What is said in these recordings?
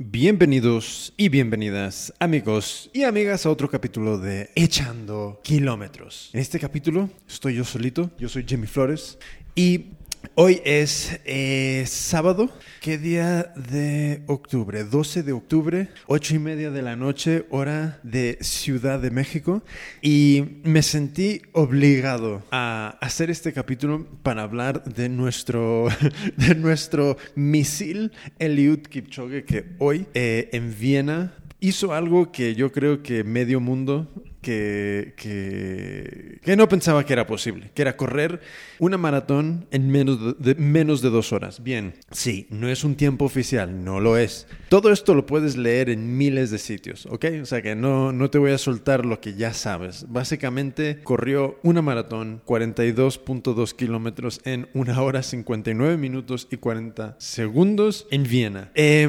Bienvenidos y bienvenidas amigos y amigas a otro capítulo de Echando Kilómetros. En este capítulo estoy yo solito, yo soy Jimmy Flores y Hoy es eh, sábado. ¿Qué día de octubre? 12 de octubre, 8 y media de la noche, hora de Ciudad de México. Y me sentí obligado a hacer este capítulo para hablar de nuestro, de nuestro misil Eliud Kipchoge que hoy eh, en Viena hizo algo que yo creo que medio mundo que, que, no pensaba que era posible, que era correr una maratón en menos de, menos de dos horas. Bien, sí, no es un tiempo oficial, no lo es. Todo esto lo puedes leer en miles de sitios, ¿ok? O sea que no, no te voy a soltar lo que ya sabes. Básicamente corrió una maratón, 42.2 kilómetros en una hora 59 minutos y 40 segundos en Viena. Eh,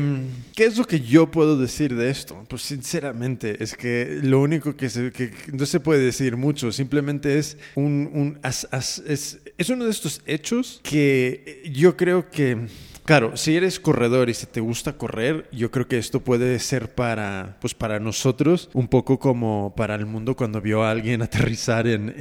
¿Qué es lo que yo puedo decir de esto? Pues sinceramente es que lo único que se que no se puede decir mucho, simplemente es un, un as, es, es uno de estos hechos que yo creo que Claro, si eres corredor y si te gusta correr, yo creo que esto puede ser para, pues para nosotros un poco como para el mundo cuando vio a alguien aterrizar en,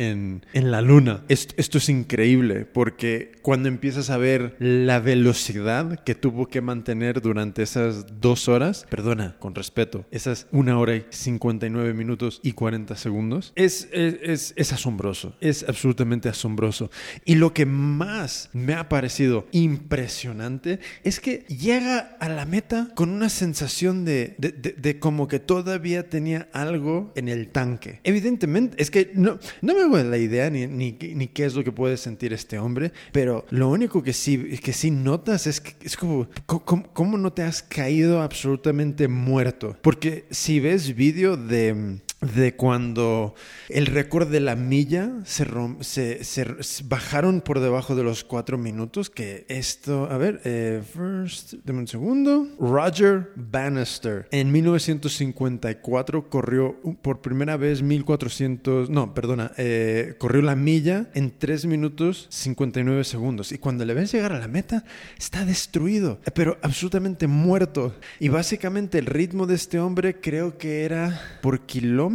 en, la luna. Esto, es increíble porque cuando empiezas a ver la velocidad que tuvo que mantener durante esas dos horas, perdona, con respeto, esas una hora y 59 minutos y 40 segundos, es, es, es asombroso, es absolutamente asombroso. Y lo que más me ha parecido impresionante es que llega a la meta con una sensación de, de, de, como que todavía tenía algo en el tanque. Evidentemente, es que no, no me hago la idea ni, ni, ni, qué es lo que puede sentir este hombre, pero lo único que sí, que sí notas es que es como, como no te has caído absolutamente muerto. Porque si ves vídeo de de cuando el récord de la milla se, se, se, bajaron por debajo de los cuatro minutos, que esto, a ver, eh, first, dame un segundo, Roger Bannister en 1954 corrió por primera vez 1400, no, perdona, eh, corrió la milla en 3 minutos 59 segundos. Y cuando le ves llegar a la meta está destruido, pero absolutamente muerto. Y básicamente el ritmo de este hombre creo que era por kilómetro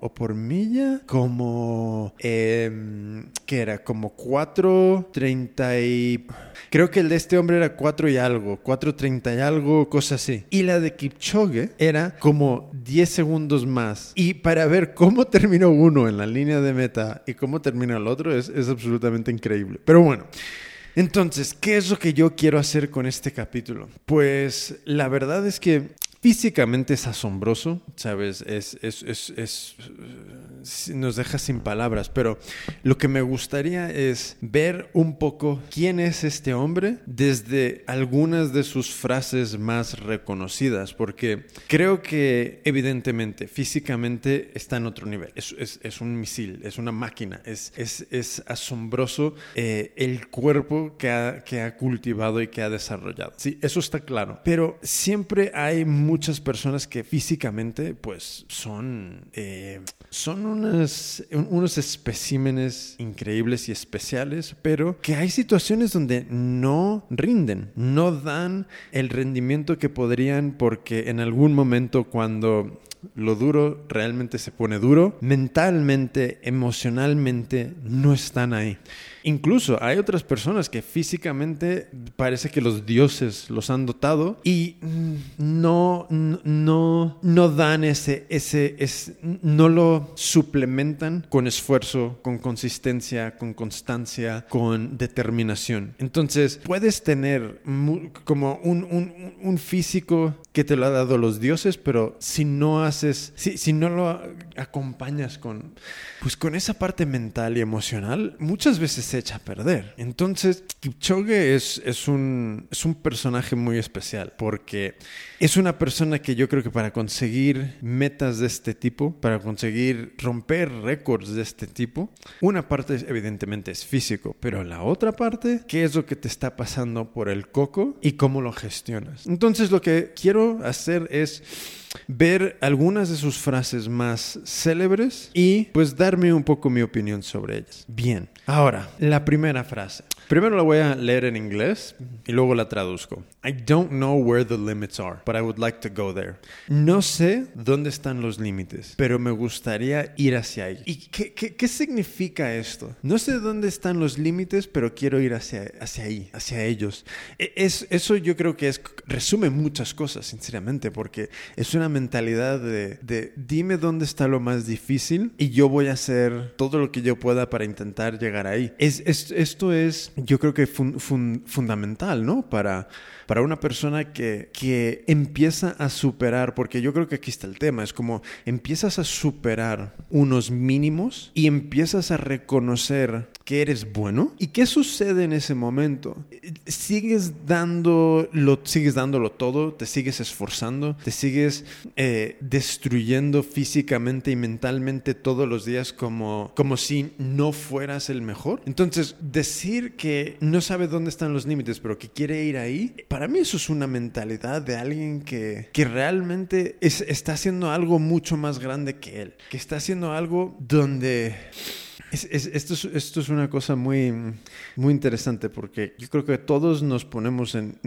o por milla como eh, que era como 4.30 y creo que el de este hombre era 4 y algo 4.30 y algo cosas así. Y la de Kipchoge era como 10 segundos más. Y para ver cómo terminó uno en la línea de meta y cómo termina el otro es, es absolutamente increíble. Pero bueno entonces, ¿qué es lo que yo quiero hacer con este capítulo? Pues la verdad es que Físicamente es asombroso, ¿sabes? Es, es, es, es, nos deja sin palabras, pero lo que me gustaría es ver un poco quién es este hombre desde algunas de sus frases más reconocidas, porque creo que evidentemente, físicamente está en otro nivel. Es, un misil, es una máquina, es asombroso eh, el cuerpo que ha, que ha cultivado y que ha desarrollado. Sí, eso está claro, pero siempre hay muchas personas que físicamente pues son, eh, son unas, unos especímenes increíbles y especiales, pero que hay situaciones donde no rinden, no dan el rendimiento que podrían porque en algún momento cuando lo duro realmente se pone duro, mentalmente, emocionalmente no están ahí. Incluso hay otras personas que físicamente parece que los dioses los han dotado y no, no, no dan ese, ese, ese, no lo suplementan con esfuerzo, con consistencia, con constancia, con determinación. Entonces puedes tener como un, un, un físico que te lo ha dado los dioses, pero si no haces, si, si no lo acompañas con, pues con esa parte mental y emocional, muchas veces se echa a perder. Entonces, Kipchoge es, es, un, es un personaje muy especial porque es una persona que yo creo que para conseguir metas de este tipo, para conseguir romper récords de este tipo, una parte evidentemente es físico, pero la otra parte, ¿qué es lo que te está pasando por el coco y cómo lo gestionas? Entonces, lo que quiero hacer es ver algunas de sus frases más célebres y pues darme un poco mi opinión sobre ellas. Bien, ahora, la primera frase. Primero la voy a leer en inglés y luego la traduzco. I don't know where the limits are, but I would like to go there. No sé dónde están los límites, pero me gustaría ir hacia ahí. ¿Y qué, qué, qué significa esto? No sé dónde están los límites, pero quiero ir hacia, hacia ahí, hacia ellos. E, es, eso yo creo que es, resume muchas cosas, sinceramente, porque es una mentalidad de, de dime dónde está lo más difícil y yo voy a hacer todo lo que yo pueda para intentar llegar ahí. Es, es esto es, yo creo que fun, fun, fundamental, ¿no? Para para una persona que, que empieza a superar, porque yo creo que aquí está el tema, es como empiezas a superar unos mínimos y empiezas a reconocer que eres bueno. ¿Y qué sucede en ese momento? Sigues dándolo, sigues dándolo todo, te sigues esforzando, te sigues eh, destruyendo físicamente y mentalmente todos los días como, como si no fueras el mejor. Entonces, decir que no sabe dónde están los límites, pero que quiere ir ahí, para mí eso es una mentalidad de alguien que, que realmente es, está haciendo algo mucho más grande que él, que está haciendo algo donde... Es, es, esto, es, esto, es, una cosa muy, muy interesante porque yo creo que todos nos ponemos en...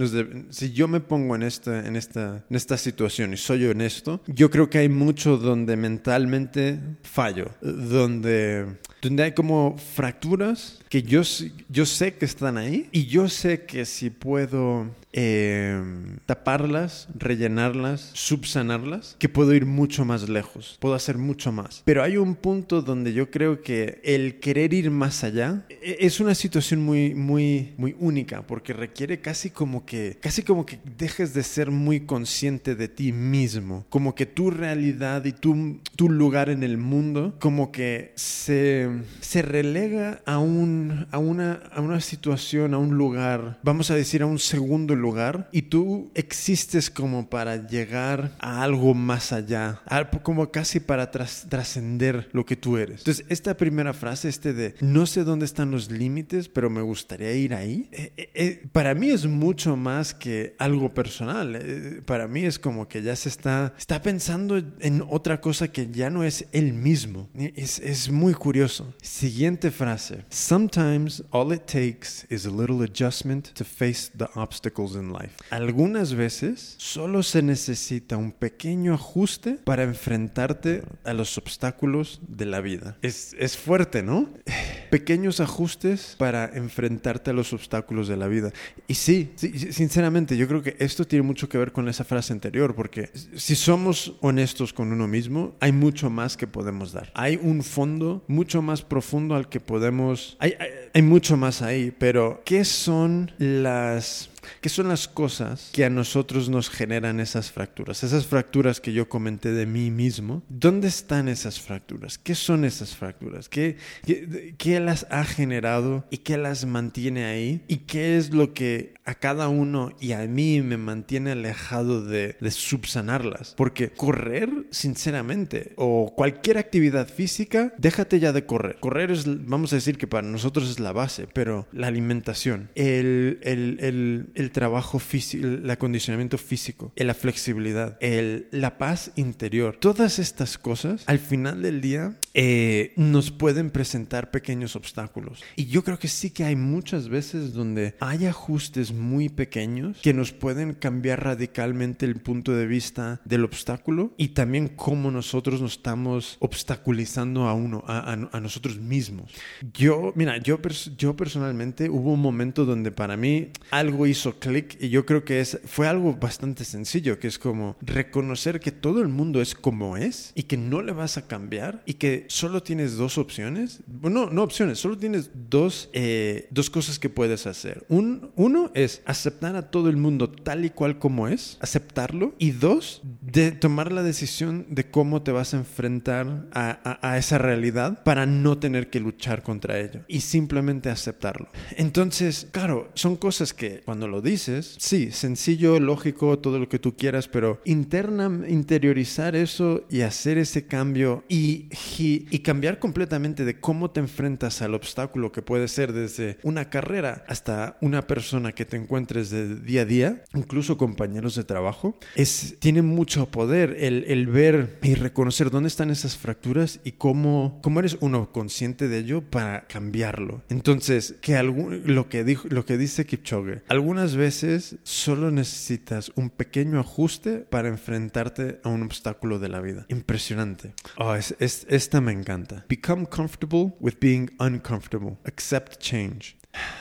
Si yo me pongo en esta, en, esta, en esta situación y soy honesto, yo creo que hay mucho donde mentalmente fallo, donde, donde hay como fracturas que yo, yo sé que están ahí y yo sé que si puedo eh, taparlas, rellenarlas, subsanarlas, que puedo ir mucho más lejos, puedo hacer mucho más. Pero hay un punto donde yo creo que el querer ir más allá e, es una situación muy, muy, muy única, porque requiere casi como que, casi como que dejes de ser muy consciente de ti mismo, como que tu realidad y tu, tu lugar en el mundo, como que se, se relega a, un, a, una, a una situación, a un lugar, vamos a decir a un segundo lugar, y tú existes como para llegar a algo más allá, como casi para trascender lo que tú eres. Entonces, esta primera frase, este de no sé dónde están los límites, pero me gustaría ir ahí, eh, eh, eh, para mí es mucho más que algo personal. Para mí es como que ya se está, está pensando en otra cosa que ya no es él mismo. Es, es muy curioso. Siguiente frase. Sometimes all it takes is a little adjustment to face the obstacles in life. Algunas veces solo se necesita un pequeño ajuste para enfrentarte a los obstáculos de la vida. Es, es fuerte, ¿no? Pequeños ajustes para enfrentarte a los obstáculos de la vida. Y sí, sí, sinceramente, yo creo que esto tiene mucho que ver con esa frase anterior, porque si somos honestos con uno mismo, hay mucho más que podemos dar. Hay un fondo mucho más profundo al que podemos... Hay, hay, hay mucho más ahí, pero ¿qué son las ¿Qué son las cosas que a nosotros nos generan esas fracturas? Esas fracturas que yo comenté de mí mismo. ¿Dónde están esas fracturas? ¿Qué son esas fracturas? ¿Qué, qué, qué las ha generado y qué las mantiene ahí? ¿Y qué es lo que a cada uno y a mí me mantiene alejado de, de subsanarlas? Porque correr, sinceramente, o cualquier actividad física, déjate ya de correr. Correr es, vamos a decir que para nosotros es la base, pero la alimentación, el, el, el el trabajo físico, el acondicionamiento físico, la flexibilidad, el, la paz interior. Todas estas cosas, al final del día, eh, nos pueden presentar pequeños obstáculos. Y yo creo que sí que hay muchas veces donde hay ajustes muy pequeños que nos pueden cambiar radicalmente el punto de vista del obstáculo y también cómo nosotros nos estamos obstaculizando a uno, a, a, a nosotros mismos. Yo, mira, yo, yo personalmente hubo un momento donde para mí algo hizo clic y yo creo que es, fue algo bastante sencillo, que es como reconocer que todo el mundo es como es y que no le vas a cambiar y que solo tienes dos opciones. Bueno, no opciones, solo tienes dos, eh, dos cosas que puedes hacer. Un, uno es aceptar a todo el mundo tal y cual como es, aceptarlo. Y dos, de tomar la decisión de cómo te vas a enfrentar a, a, a esa realidad para no tener que luchar contra ello y simplemente aceptarlo. Entonces, claro, son cosas que cuando lo dices, sí, sencillo, lógico, todo lo que tú quieras, pero interna, interiorizar eso y hacer ese cambio y y, y cambiar completamente de cómo te enfrentas al obstáculo que puede ser desde una carrera hasta una persona que te encuentres de día a día, incluso compañeros de trabajo, es, tiene mucho poder el, el ver y reconocer dónde están esas fracturas y cómo, cómo eres uno consciente de ello para cambiarlo. Entonces, que algún, lo, que dijo, lo que dice Kipchoge, algunas veces solo necesitas un pequeño ajuste para enfrentarte a un obstáculo de la vida. Impresionante. Oh, es, es, esta me encanta. Become comfortable with being uncomfortable. Accept change.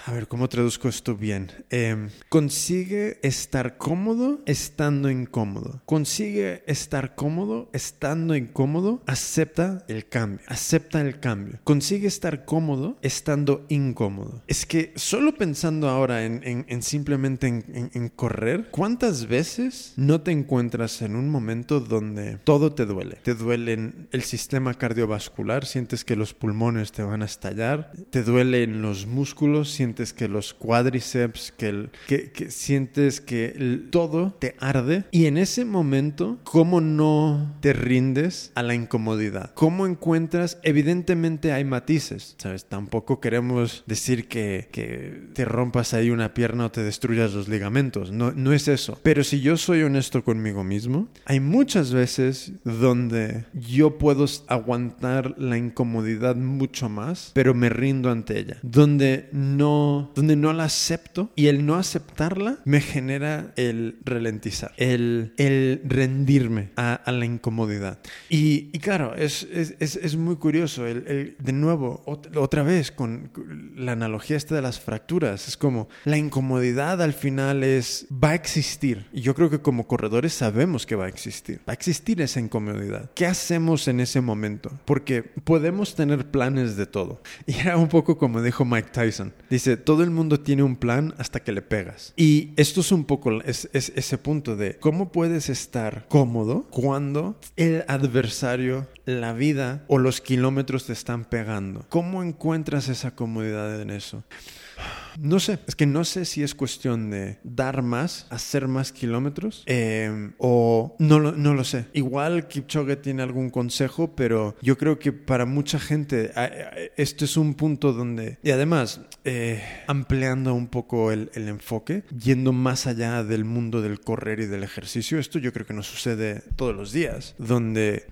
A ver, ¿cómo traduzco esto bien? Eh, consigue estar cómodo estando incómodo. Consigue estar cómodo estando incómodo. Acepta el cambio. Acepta el cambio. Consigue estar cómodo estando incómodo. Es que solo pensando ahora en, en, en simplemente en, en, correr, ¿cuántas veces no te encuentras en un momento donde todo te duele? Te duele el sistema cardiovascular, sientes que los pulmones te van a estallar, te duelen los músculos sientes que los cuádriceps, que, el, que, sientes que todo te arde. Y en ese momento, ¿cómo no te rindes a la incomodidad? ¿Cómo encuentras? Evidentemente hay matices, ¿sabes? Tampoco queremos decir que, que te rompas ahí una pierna o te destruyas los ligamentos. No, no es eso. Pero si yo soy honesto conmigo mismo, hay muchas veces donde yo puedo aguantar la incomodidad mucho más, pero me rindo ante ella. Donde donde no la acepto y el no aceptarla me genera el ralentizar, el, el rendirme a, a, la incomodidad. Y, y claro, es, es, es, es, muy curioso, el, el, de nuevo, otra vez con la analogía esta de las fracturas, es como la incomodidad al final es, va a existir. Y yo creo que como corredores sabemos que va a existir, va a existir esa incomodidad. ¿Qué hacemos en ese momento? Porque podemos tener planes de todo. Y era un poco como dijo Mike Tyson. Dice, todo el mundo tiene un plan hasta que le pegas. Y esto es un poco es, es ese punto de cómo puedes estar cómodo cuando el adversario, la vida o los kilómetros te están pegando. ¿Cómo encuentras esa comodidad en eso? No sé, es que no sé si es cuestión de dar más, hacer más kilómetros eh, o no, no lo sé. Igual Kipchoge tiene algún consejo, pero yo creo que para mucha gente esto es un punto donde, y además, eh, ampliando un poco el, el enfoque, yendo más allá del mundo del correr y del ejercicio, esto yo creo que nos sucede todos los días, donde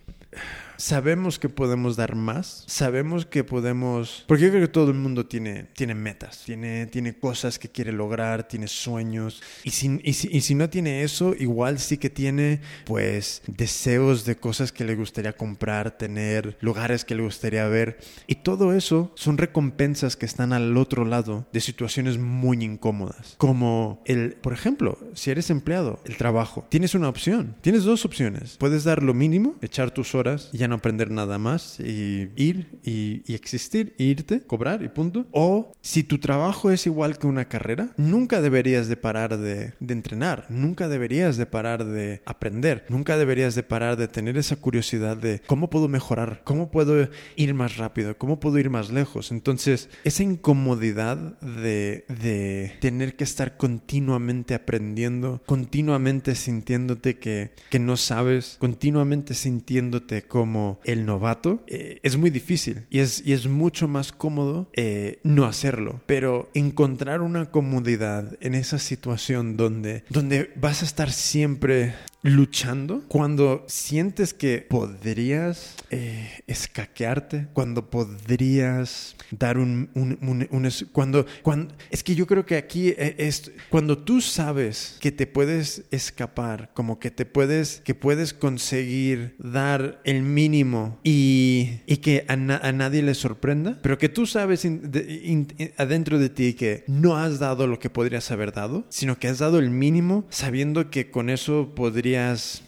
sabemos que podemos dar más, sabemos que podemos, porque yo creo que todo el mundo tiene, tiene metas, tiene, tiene cosas que quiere lograr, tiene sueños, y si, y, si, y si no tiene eso, igual sí que tiene pues deseos de cosas que le gustaría comprar, tener, lugares que le gustaría ver, y todo eso son recompensas que están al otro lado de situaciones muy incómodas, como el, por ejemplo, si eres empleado, el trabajo, tienes una opción, tienes dos opciones, puedes dar lo mínimo, echar tus horas y ya no aprender nada más y ir y, existir, e irte, cobrar y punto. O si tu trabajo es igual que una carrera, nunca deberías de parar de, de entrenar, nunca deberías de parar de aprender, nunca deberías de parar de tener esa curiosidad de cómo puedo mejorar, cómo puedo ir más rápido, cómo puedo ir más lejos. Entonces, esa incomodidad de, de tener que estar continuamente aprendiendo, continuamente sintiéndote que, que no sabes, continuamente sintiéndote como el novato, eh, es muy difícil y es, y es mucho más cómodo eh, no hacerlo. Pero encontrar una comodidad en esa situación donde, donde vas a estar siempre luchando, cuando sientes que podrías eh, escaquearte, cuando podrías dar un, un, un, un, cuando, cuando es que yo creo que aquí es cuando tú sabes que te puedes escapar, como que te puedes que puedes conseguir dar el mínimo y, y que a, na, a, nadie le sorprenda, pero que tú sabes in, de, in, adentro de ti que no has dado lo que podrías haber dado, sino que has dado el mínimo sabiendo que con eso podrías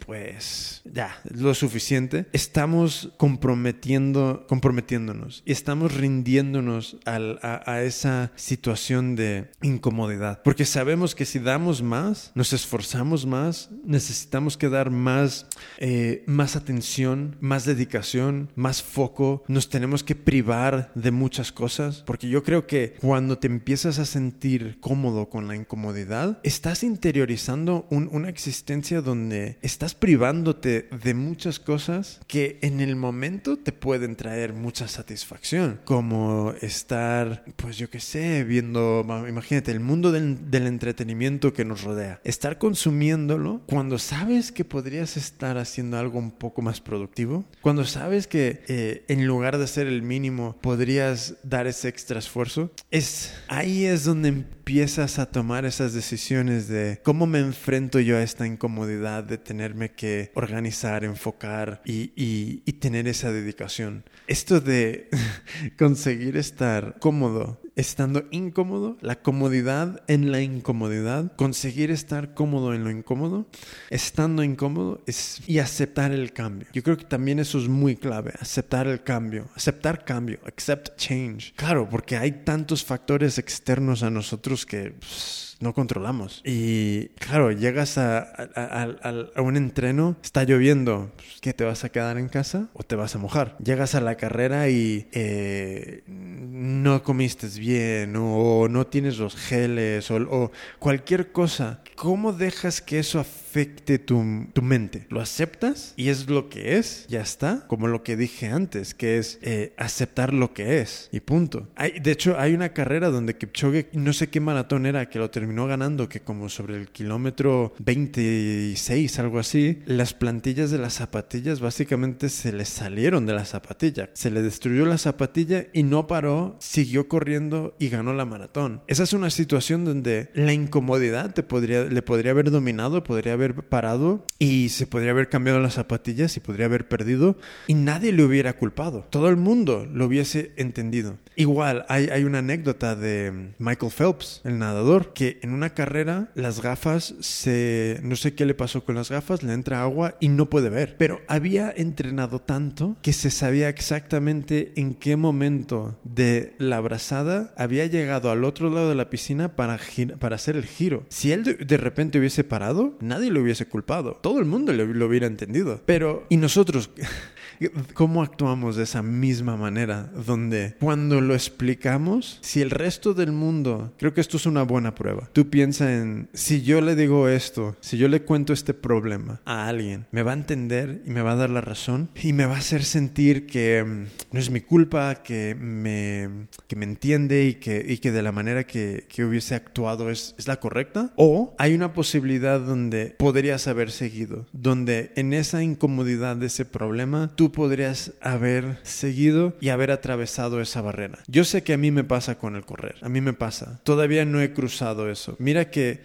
pues, ya, lo suficiente. Estamos comprometiendo, comprometiéndonos y estamos rindiéndonos al, a, a, esa situación de incomodidad. Porque sabemos que si damos más, nos esforzamos más, necesitamos que dar más, eh, más atención, más dedicación, más foco. Nos tenemos que privar de muchas cosas. Porque yo creo que cuando te empiezas a sentir cómodo con la incomodidad, estás interiorizando un, una existencia donde estás privándote de muchas cosas que en el momento te pueden traer mucha satisfacción, como estar, pues yo qué sé, viendo, imagínate, el mundo del, del entretenimiento que nos rodea, estar consumiéndolo cuando sabes que podrías estar haciendo algo un poco más productivo, cuando sabes que eh, en lugar de hacer el mínimo podrías dar ese extra esfuerzo, es ahí es donde empiezas a tomar esas decisiones de cómo me enfrento yo a esta incomodidad de tenerme que organizar, enfocar y, y tener esa dedicación. Esto de conseguir estar cómodo estando incómodo, la comodidad en la incomodidad, conseguir estar cómodo en lo incómodo, estando incómodo es, y aceptar el cambio. Yo creo que también eso es muy clave, aceptar el cambio, aceptar cambio, accept change. Claro, porque hay tantos factores externos a nosotros que... Pues, no controlamos. Y claro, llegas a, un entreno, está lloviendo, pues, ¿qué te vas a quedar en casa o te vas a mojar? Llegas a la carrera y eh, no comiste bien o no tienes los geles o, cualquier cosa. ¿Cómo dejas que eso afecte tu, mente? ¿Lo aceptas y es lo que es? Ya está. Como lo que dije antes, que es eh, aceptar lo que es y punto. Hay, de hecho, hay una carrera donde Kipchoge, no sé qué maratón era, que lo terminó terminó ganando, que como sobre el kilómetro 26, algo así, las plantillas de las zapatillas básicamente se le salieron de la zapatilla. Se le destruyó la zapatilla y no paró, siguió corriendo y ganó la maratón. Esa es una situación donde la incomodidad te podría, le podría haber dominado, podría haber parado y se podría haber cambiado las zapatillas y podría haber perdido y nadie le hubiera culpado. Todo el mundo lo hubiese entendido. Igual, hay, hay una anécdota de Michael Phelps, el nadador, que en una carrera las gafas se... no sé qué le pasó con las gafas, le entra agua y no puede ver. Pero había entrenado tanto que se sabía exactamente en qué momento de la brazada había llegado al otro lado de la piscina para, para hacer el giro. Si él de, repente hubiese parado, nadie lo hubiese culpado. Todo el mundo lo hubiera entendido. Pero, ¿y nosotros? ¿Cómo actuamos de esa misma manera? Donde cuando lo explicamos, si el resto del mundo, creo que esto es una buena prueba, tú piensas en, si yo le digo esto, si yo le cuento este problema a alguien, me va a entender y me va a dar la razón y me va a hacer sentir que mm, no es mi culpa, que me, que me entiende y que, y que de la manera que, que hubiese actuado es, es la correcta. O hay una posibilidad donde podrías haber seguido, donde en esa incomodidad de ese problema, tú podrías haber seguido y haber atravesado esa barrera. Yo sé que a mí me pasa con el correr, a mí me pasa. Todavía no he cruzado eso. Mira que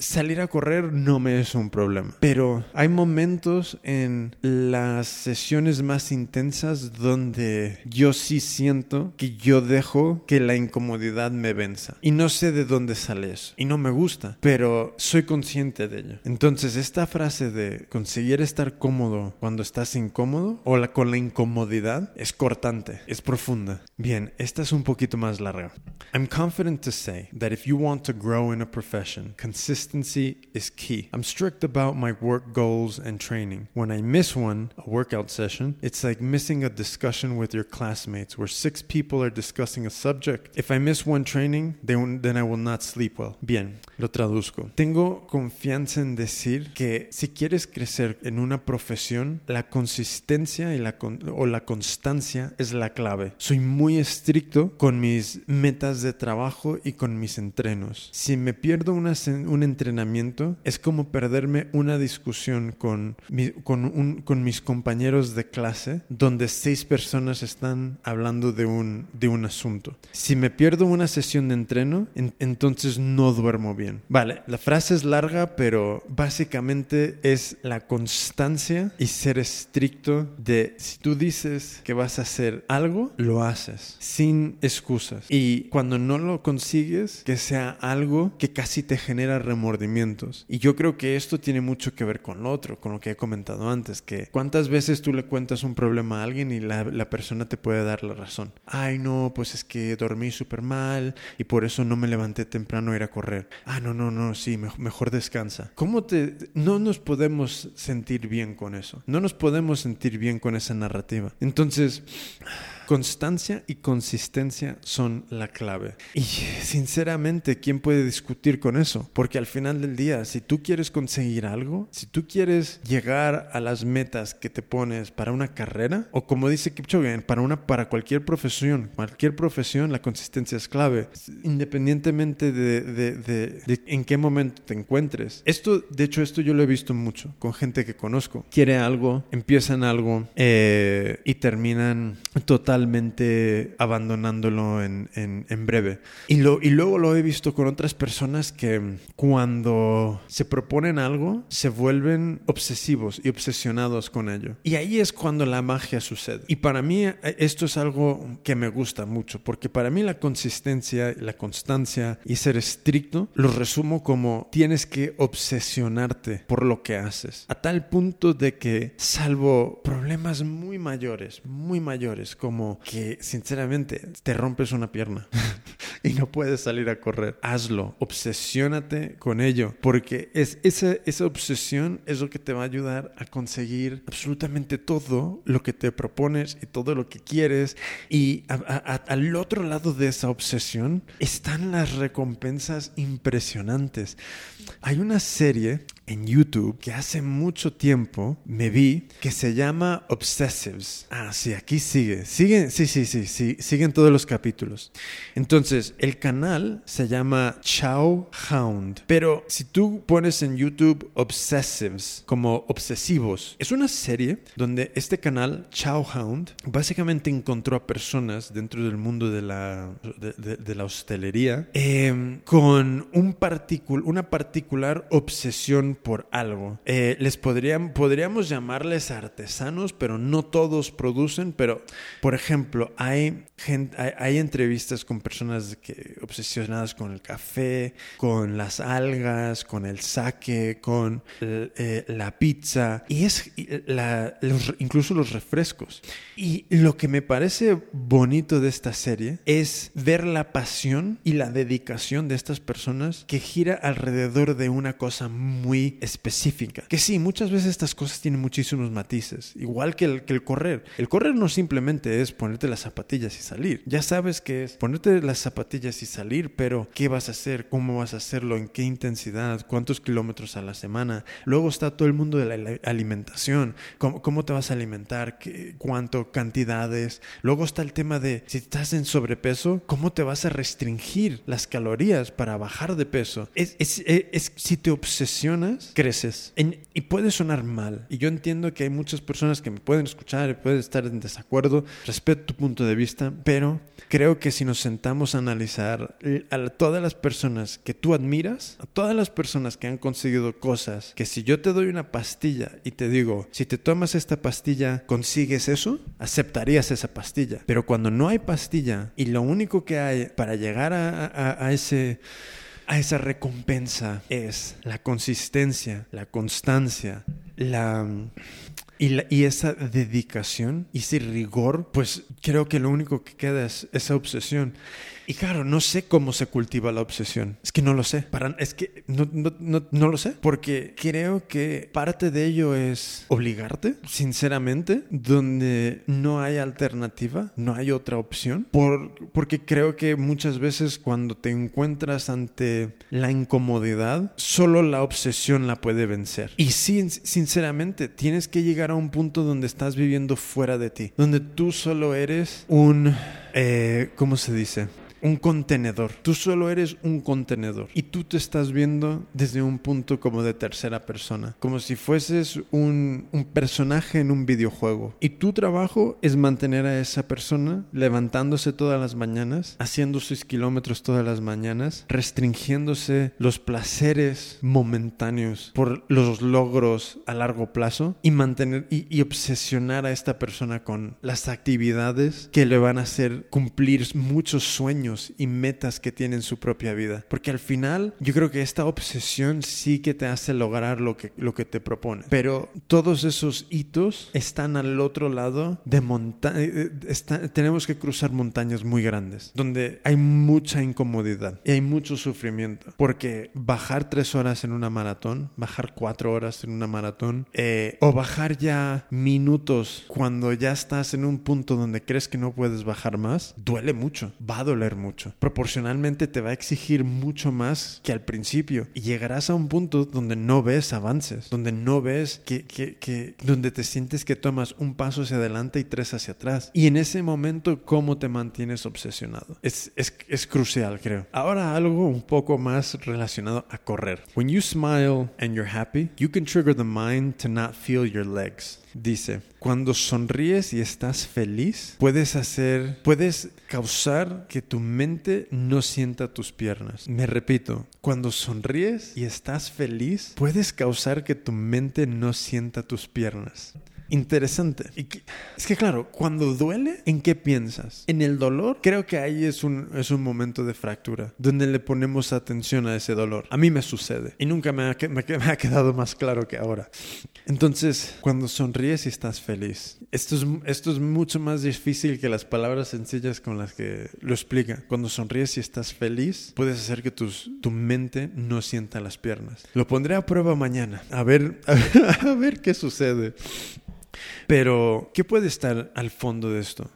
Salir a correr no me es un problema, pero hay momentos en las sesiones más intensas donde yo sí siento que yo dejo que la incomodidad me venza. Y no sé de dónde sale eso. Y no me gusta, pero soy consciente de ello. Entonces, esta frase de conseguir estar cómodo cuando estás incómodo o la, con la incomodidad es cortante, es profunda. Bien, esta es un poquito más larga. I'm confident to say that if you want to grow in a profession, consist consistency is key. I'm strict about my work goals and training. When I miss one, a workout session, it's like missing a discussion with your classmates where six people are discussing a subject. If I miss one training, then I will not sleep well. Bien, lo traduzco. Tengo confianza en decir que si quieres crecer en una profesión, la consistencia y la o la constancia es la clave. Soy muy estricto con mis metas de trabajo y con mis entrenos. Si me pierdo una, un entrenamiento es como perderme una discusión con, con, con mis compañeros de clase donde seis personas están hablando de un, de un asunto. Si me pierdo una sesión de entreno, entonces no duermo bien. Vale, la frase es larga, pero básicamente es la constancia y ser estricto de si tú dices que vas a hacer algo, lo haces sin excusas. Y cuando no lo consigues, que sea algo que casi te genera remordimiento y yo creo que esto tiene mucho que ver con lo otro, con lo que he comentado antes, que cuántas veces tú le cuentas un problema a alguien y la, persona te puede dar la razón. Ay, no, pues es que dormí súper mal y por eso no me levanté temprano a ir a correr. Ah, no, no, no, sí, mejor, mejor descansa. ¿Cómo te... No nos podemos sentir bien con eso. No nos podemos sentir bien con esa narrativa. Entonces... Constancia y consistencia son la clave. Y sinceramente, ¿quién puede discutir con eso? Porque al final del día, si tú quieres conseguir algo, si tú quieres llegar a las metas que te pones para una carrera, o como dice Kipchoge, para, una, para cualquier profesión, cualquier profesión, la consistencia es clave, independientemente de, de, de, en qué momento te encuentres. Esto, de hecho, esto yo lo he visto mucho con gente que conozco. Quiere algo, empiezan algo eh, y terminan totalmente abandonándolo en, en, breve. Y, lo, y luego lo he visto con otras personas que cuando se proponen algo, se vuelven obsesivos y obsesionados con ello. Y ahí es cuando la magia sucede. Y para mí eh, esto es algo que me gusta mucho, porque para mí la consistencia, la constancia y ser estricto lo resumo como tienes que obsesionarte por lo que haces. A tal punto de que, salvo problemas muy mayores, muy mayores, como que sinceramente te rompes una pierna. y no puedes salir a correr. Hazlo, obsesiónate con ello, porque es esa, esa obsesión es lo que te va a ayudar a conseguir absolutamente todo lo que te propones y todo lo que quieres. Y al otro lado de esa obsesión están las recompensas impresionantes. Hay una serie en YouTube que hace mucho tiempo me vi que se llama Obsessives. Ah, sí, aquí sigue. Sigue, sí, sí, sí, sí, siguen todos los capítulos. Entonces, el canal se llama Chow Hound. Pero si tú pones en YouTube Obsessives como obsesivos, es una serie donde este canal, Chow Hound, básicamente encontró a personas dentro del mundo de la, de, la hostelería eh, con un particul, una particular obsesión por algo. Eh, les podrían, podríamos llamarles artesanos, pero no todos producen. Pero, por ejemplo, hay, hay, entrevistas con personas que, obsesionadas con el café, con las algas, con el sake, con eh, la pizza y es la, incluso los refrescos. Y lo que me parece bonito de esta serie es ver la pasión y la dedicación de estas personas que gira alrededor de una cosa muy específica. Que sí, muchas veces estas cosas tienen muchísimos matices, igual que el, que el correr. El correr no simplemente es ponerte las zapatillas y salir. Ya sabes que es ponerte las zapatillas y salir, pero ¿qué vas a hacer? ¿Cómo vas a hacerlo? ¿En qué intensidad? ¿Cuántos kilómetros a la semana? Luego está todo el mundo de la alimentación. ¿Cómo, cómo te vas a alimentar? ¿Qué, ¿Cuánto? ¿Cantidades? Luego está el tema de si estás en sobrepeso, ¿cómo te vas a restringir las calorías para bajar de peso? Es, es, es si te obsesionas creces. y puede sonar mal. Y yo entiendo que hay muchas personas que me pueden escuchar y pueden estar en desacuerdo. Respeto tu punto de vista, pero creo que si nos sentamos a analizar a todas las personas que tú admiras, a todas las personas que han conseguido cosas, que si yo te doy una pastilla y te digo, si te tomas esta pastilla, consigues eso, aceptarías esa pastilla. Pero cuando no hay pastilla y lo único que hay para llegar a ese a esa recompensa es la consistencia, la constancia, la y, esa dedicación y ese rigor, pues creo que lo único que queda es esa obsesión. Y claro, no sé cómo se cultiva la obsesión. Es que no lo sé. Para, es que no, no, no, no, lo sé. Porque creo que parte de ello es obligarte, sinceramente, donde no hay alternativa, no hay otra opción. Por, porque creo que muchas veces cuando te encuentras ante la incomodidad, solo la obsesión la puede vencer. Y sin, sinceramente, tienes que llegar a un punto donde estás viviendo fuera de ti, donde tú solo eres un, eh, ¿cómo se dice? un contenedor. Tú solo eres un contenedor y tú te estás viendo desde un punto como de tercera persona, como si fueses un, un personaje en un videojuego. Y tu trabajo es mantener a esa persona levantándose todas las mañanas, haciendo sus kilómetros todas las mañanas, restringiéndose los placeres momentáneos por los logros a largo plazo y mantener y, y obsesionar a esta persona con las actividades que le van a hacer cumplir muchos sueños y metas que tiene en su propia vida. Porque al final yo creo que esta obsesión sí que te hace lograr lo que, lo que te propone. Pero todos esos hitos están al otro lado de montaña. Eh, eh, tenemos que cruzar montañas muy grandes, donde hay mucha incomodidad y hay mucho sufrimiento. Porque bajar tres horas en una maratón, bajar cuatro horas en una maratón, eh, o bajar ya minutos cuando ya estás en un punto donde crees que no puedes bajar más, duele mucho, va a doler mucho. Proporcionalmente te va a exigir mucho más que al principio y llegarás a un punto donde no ves avances, donde no ves que, que, que donde te sientes que tomas un paso hacia adelante y tres hacia atrás. Y en ese momento, ¿cómo te mantienes obsesionado? Es, es, es crucial, creo. Ahora algo un poco más relacionado a correr. When you smile and you're happy, you can trigger the mind to not feel your legs. Dice, cuando sonríes y estás feliz, puedes hacer, puedes causar que tu mente no sienta tus piernas. Me repito, cuando sonríes y estás feliz, puedes causar que tu mente no sienta tus piernas interesante. Y es que claro, cuando duele, ¿en qué piensas? ¿En el dolor? Creo que ahí es un, es un momento de fractura, donde le ponemos atención a ese dolor. A mí me sucede y nunca me ha, me, ha quedado más claro que ahora. Entonces, cuando sonríes y estás feliz, esto es, esto es mucho más difícil que las palabras sencillas con las que lo explica. Cuando sonríes y estás feliz, puedes hacer que tus, tu mente no sienta las piernas. Lo pondré a prueba mañana, a ver, a ver qué sucede. Pero, ¿qué puede estar al fondo de esto?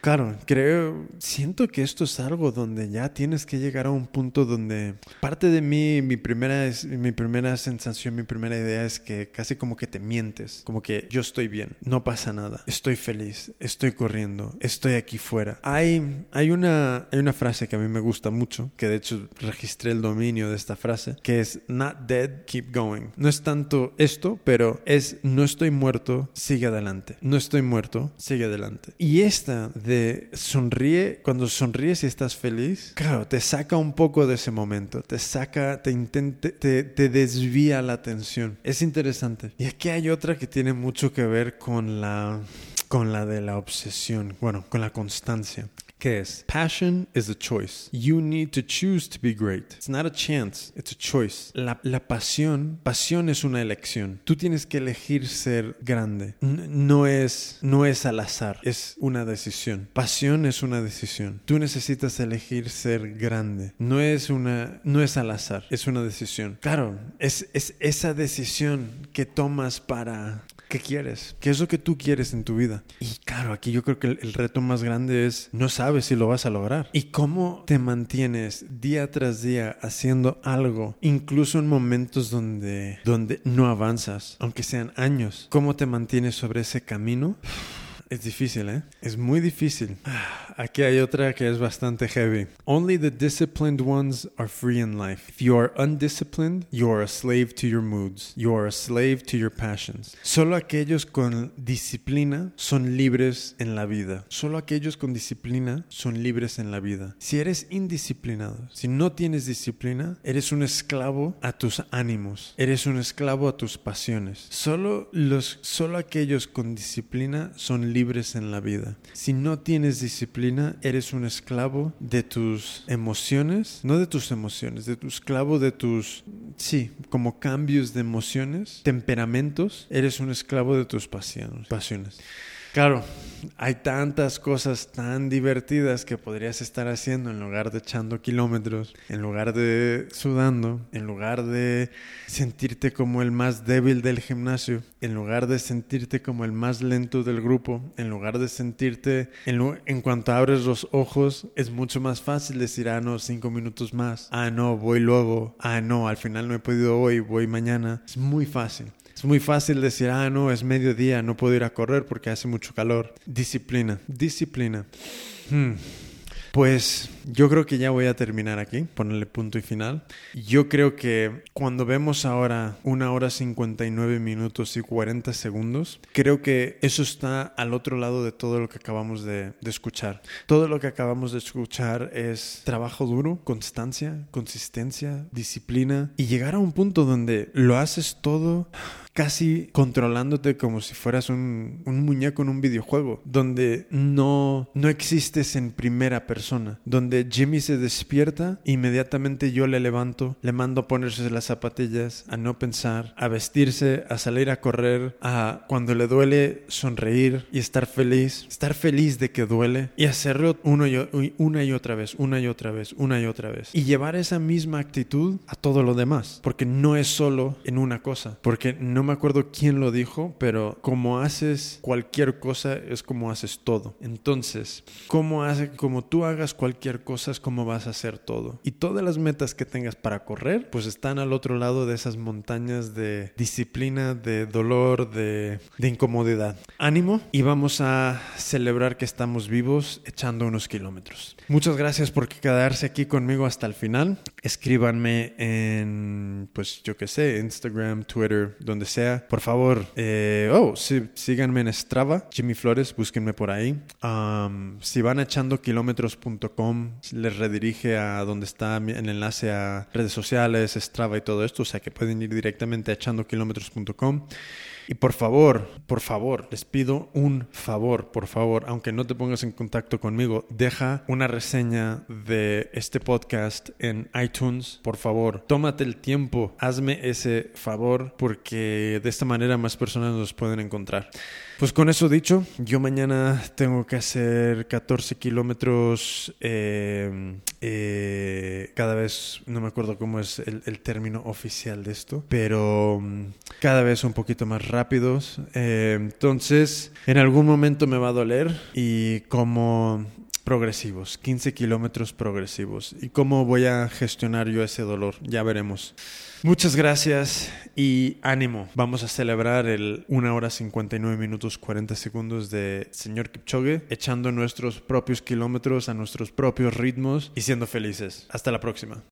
Claro, creo, siento que esto es algo donde ya tienes que llegar a un punto donde parte de mí, mi primera, mi primera sensación, mi primera idea es que casi como que te mientes, como que yo estoy bien, no pasa nada, estoy feliz, estoy corriendo, estoy aquí fuera. Hay, hay, una, hay una frase que a mí me gusta mucho, que de hecho registré el dominio de esta frase, que es not dead, keep going. No es tanto esto, pero es no estoy muerto, sigue adelante. No estoy muerto, sigue adelante. Y esta de sonríe, cuando sonríes y estás feliz, claro, te saca un poco de ese momento, te saca, te, intente, te, te desvía la atención. Es interesante. Y aquí hay otra que tiene mucho que ver con la con la de la obsesión, bueno, con la constancia. ¿Qué es? Passion is a choice. You need to choose to be great. It's not a chance, it's a choice. La, la pasión, pasión es una elección. Tú tienes que elegir ser grande. no es, no es al azar, es una decisión. Pasión es una decisión. Tú necesitas elegir ser grande. No es una, no es al azar, es una decisión. Claro, es, es esa decisión que tomas para ¿Qué quieres? ¿Qué es lo que tú quieres en tu vida? Y claro, aquí yo creo que el, reto más grande es no sabes si lo vas a lograr. ¿Y cómo te mantienes día tras día haciendo algo, incluso en momentos donde, donde no avanzas, aunque sean años? ¿Cómo te mantienes sobre ese camino? Es difícil, ¿eh? Es muy difícil. Aquí hay otra que es bastante heavy. Only the disciplined ones are free in life. If you are undisciplined, you are a slave to your moods. You are a slave to your passions. Solo aquellos con disciplina son libres en la vida. Solo aquellos con disciplina son libres en la vida. Si eres indisciplinado, si no tienes disciplina, eres un esclavo a tus ánimos. Eres un esclavo a tus pasiones. Solo los solo aquellos con disciplina son libres libres en la vida. Si no tienes disciplina, eres un esclavo de tus emociones, no de tus emociones, de tu esclavo de tus, sí, como cambios de emociones, temperamentos, eres un esclavo de tus pasiones. Claro, hay tantas cosas tan divertidas que podrías estar haciendo en lugar de echando kilómetros, en lugar de sudando, en lugar de sentirte como el más débil del gimnasio, en lugar de sentirte como el más lento del grupo, en lugar de sentirte, en, en cuanto abres los ojos, es mucho más fácil decir, ah, no, cinco minutos más, ah, no, voy luego, ah, no, al final no he podido hoy, voy mañana. Es muy fácil. Es muy fácil decir, ah, no, es mediodía, no puedo ir a correr porque hace mucho calor. Disciplina, disciplina. Hmm. Pues yo creo que ya voy a terminar aquí, ponerle punto y final. Yo creo que cuando vemos ahora una hora 59 minutos y 40 segundos, creo que eso está al otro lado de todo lo que acabamos de, de escuchar. Todo lo que acabamos de escuchar es trabajo duro, constancia, consistencia, disciplina y llegar a un punto donde lo haces todo casi controlándote como si fueras un, un, muñeco en un videojuego, donde no, no existes en primera persona, donde donde Jimmy se despierta, inmediatamente yo le levanto, le mando a ponerse las zapatillas, a no pensar, a vestirse, a salir a correr, a cuando le duele sonreír y estar feliz, estar feliz de que duele y hacerlo uno y, una y otra vez, una y otra vez, una y otra vez. Y llevar esa misma actitud a todo lo demás, porque no es solo en una cosa, porque no me acuerdo quién lo dijo, pero como haces cualquier cosa es como haces todo. Entonces, como hace como tú hagas cualquier cosa es como vas a hacer todo. Y todas las metas que tengas para correr, pues están al otro lado de esas montañas de disciplina, de dolor, de, incomodidad. Ánimo y vamos a celebrar que estamos vivos echando unos kilómetros. Muchas gracias por quedarse aquí conmigo hasta el final. Escríbanme en, pues yo qué sé, Instagram, Twitter, donde sea. Por favor, eh, oh, sí, síganme en Strava, Jimmy Flores, búsquenme por ahí. si van a echandokilómetros.com, les redirige a donde está el enlace a redes sociales, Strava y todo esto, o sea que pueden ir directamente a echandokilómetros.com. Y por favor, por favor, les pido un favor, por favor, aunque no te pongas en contacto conmigo, deja una reseña de este podcast en iTunes, por favor. Tómate el tiempo, hazme ese favor, porque de esta manera más personas nos pueden encontrar. Pues con eso dicho, yo mañana tengo que hacer 14 kilómetros eh, eh, cada vez, no me acuerdo cómo es el, término oficial de esto, pero mm, cada vez un poquito más rápidos. Eh, entonces, en algún momento me va a doler y como progresivos, 15 kilómetros progresivos. ¿Y cómo voy a gestionar yo ese dolor? Ya veremos. Muchas gracias y ánimo. Vamos a celebrar el 1 hora 59 minutos 40 segundos de señor Kipchoge, echando nuestros propios kilómetros a nuestros propios ritmos y siendo felices. Hasta la próxima.